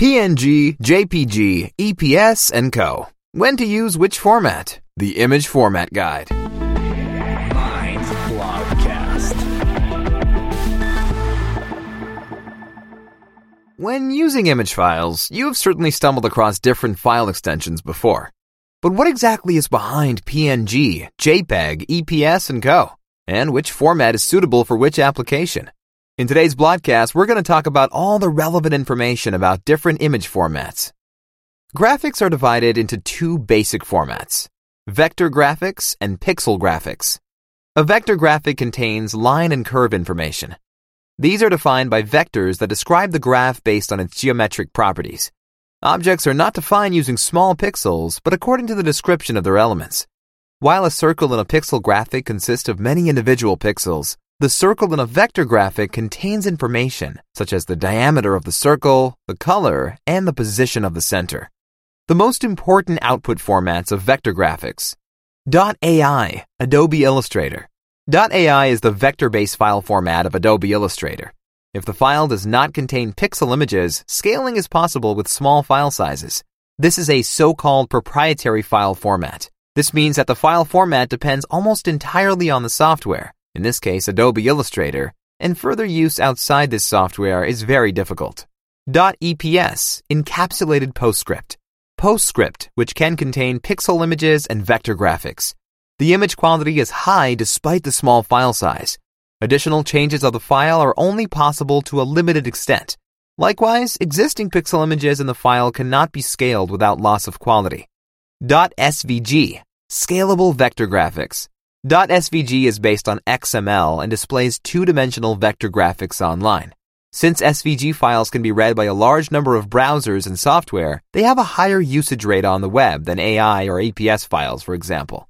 PNG, JPG, EPS, and Co. When to use which format? The Image Format Guide. When using image files, you have certainly stumbled across different file extensions before. But what exactly is behind PNG, JPEG, EPS, and Co? And which format is suitable for which application? In today's broadcast, we're going to talk about all the relevant information about different image formats. Graphics are divided into two basic formats vector graphics and pixel graphics. A vector graphic contains line and curve information. These are defined by vectors that describe the graph based on its geometric properties. Objects are not defined using small pixels, but according to the description of their elements. While a circle in a pixel graphic consists of many individual pixels, the circle in a vector graphic contains information such as the diameter of the circle, the color, and the position of the center. The most important output formats of vector graphics. .ai, Adobe Illustrator. .ai is the vector-based file format of Adobe Illustrator. If the file does not contain pixel images, scaling is possible with small file sizes. This is a so-called proprietary file format. This means that the file format depends almost entirely on the software in this case Adobe Illustrator, and further use outside this software is very difficult. .eps, encapsulated PostScript. PostScript, which can contain pixel images and vector graphics. The image quality is high despite the small file size. Additional changes of the file are only possible to a limited extent. Likewise, existing pixel images in the file cannot be scaled without loss of quality. .svg, scalable vector graphics. .svg is based on XML and displays two-dimensional vector graphics online. Since SVG files can be read by a large number of browsers and software, they have a higher usage rate on the web than AI or EPS files, for example.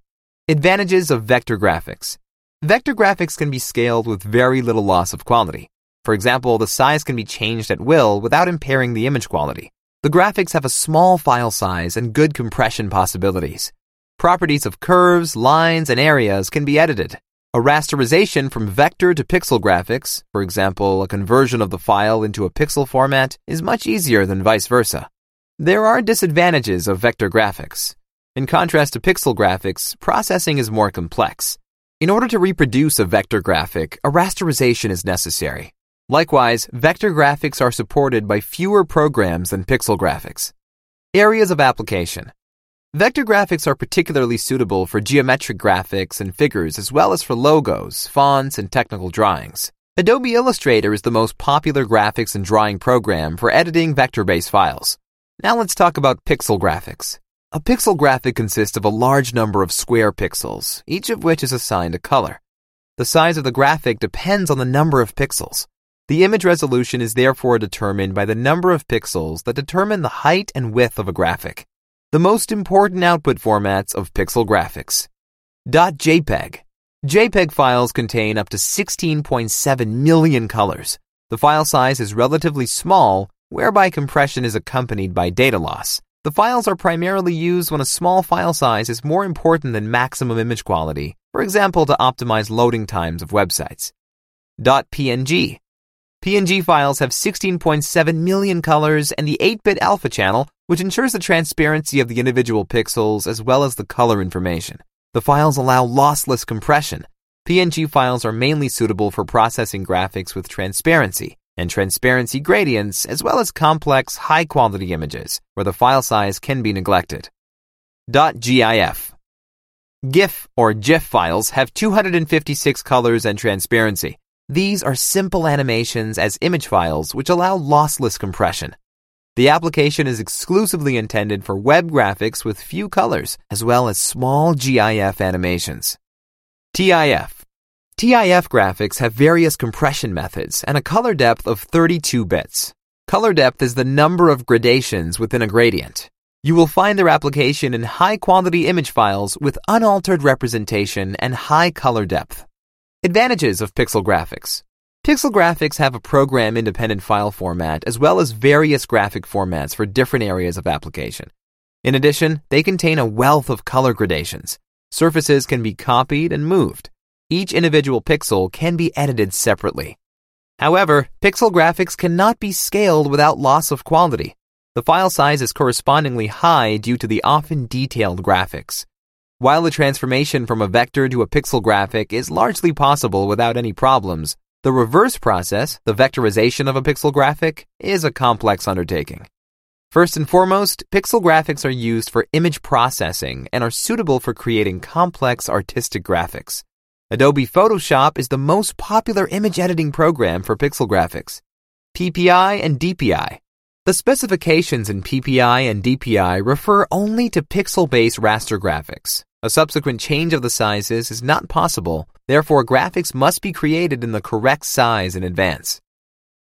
Advantages of vector graphics. Vector graphics can be scaled with very little loss of quality. For example, the size can be changed at will without impairing the image quality. The graphics have a small file size and good compression possibilities. Properties of curves, lines, and areas can be edited. A rasterization from vector to pixel graphics, for example, a conversion of the file into a pixel format, is much easier than vice versa. There are disadvantages of vector graphics. In contrast to pixel graphics, processing is more complex. In order to reproduce a vector graphic, a rasterization is necessary. Likewise, vector graphics are supported by fewer programs than pixel graphics. Areas of application. Vector graphics are particularly suitable for geometric graphics and figures as well as for logos, fonts, and technical drawings. Adobe Illustrator is the most popular graphics and drawing program for editing vector-based files. Now let's talk about pixel graphics. A pixel graphic consists of a large number of square pixels, each of which is assigned a color. The size of the graphic depends on the number of pixels. The image resolution is therefore determined by the number of pixels that determine the height and width of a graphic the most important output formats of pixel graphics. .jpeg. JPEG files contain up to 16.7 million colors. The file size is relatively small, whereby compression is accompanied by data loss. The files are primarily used when a small file size is more important than maximum image quality, for example, to optimize loading times of websites. .png. PNG files have 16.7 million colors and the 8-bit alpha channel which ensures the transparency of the individual pixels as well as the color information. The files allow lossless compression. PNG files are mainly suitable for processing graphics with transparency and transparency gradients as well as complex high quality images where the file size can be neglected. .gif GIF or GIF files have 256 colors and transparency. These are simple animations as image files which allow lossless compression. The application is exclusively intended for web graphics with few colors, as well as small GIF animations. TIF TIF graphics have various compression methods and a color depth of 32 bits. Color depth is the number of gradations within a gradient. You will find their application in high quality image files with unaltered representation and high color depth. Advantages of pixel graphics. Pixel graphics have a program independent file format as well as various graphic formats for different areas of application. In addition, they contain a wealth of color gradations. Surfaces can be copied and moved. Each individual pixel can be edited separately. However, pixel graphics cannot be scaled without loss of quality. The file size is correspondingly high due to the often detailed graphics. While the transformation from a vector to a pixel graphic is largely possible without any problems, the reverse process, the vectorization of a pixel graphic, is a complex undertaking. First and foremost, pixel graphics are used for image processing and are suitable for creating complex artistic graphics. Adobe Photoshop is the most popular image editing program for pixel graphics. PPI and DPI. The specifications in PPI and DPI refer only to pixel-based raster graphics. A subsequent change of the sizes is not possible, therefore graphics must be created in the correct size in advance.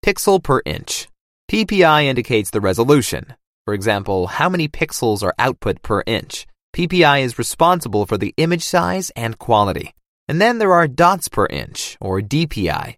Pixel per inch. PPI indicates the resolution. For example, how many pixels are output per inch. PPI is responsible for the image size and quality. And then there are dots per inch, or DPI.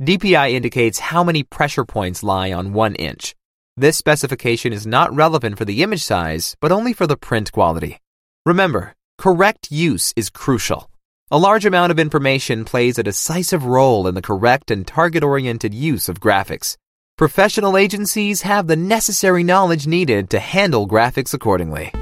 DPI indicates how many pressure points lie on one inch. This specification is not relevant for the image size, but only for the print quality. Remember, correct use is crucial. A large amount of information plays a decisive role in the correct and target oriented use of graphics. Professional agencies have the necessary knowledge needed to handle graphics accordingly.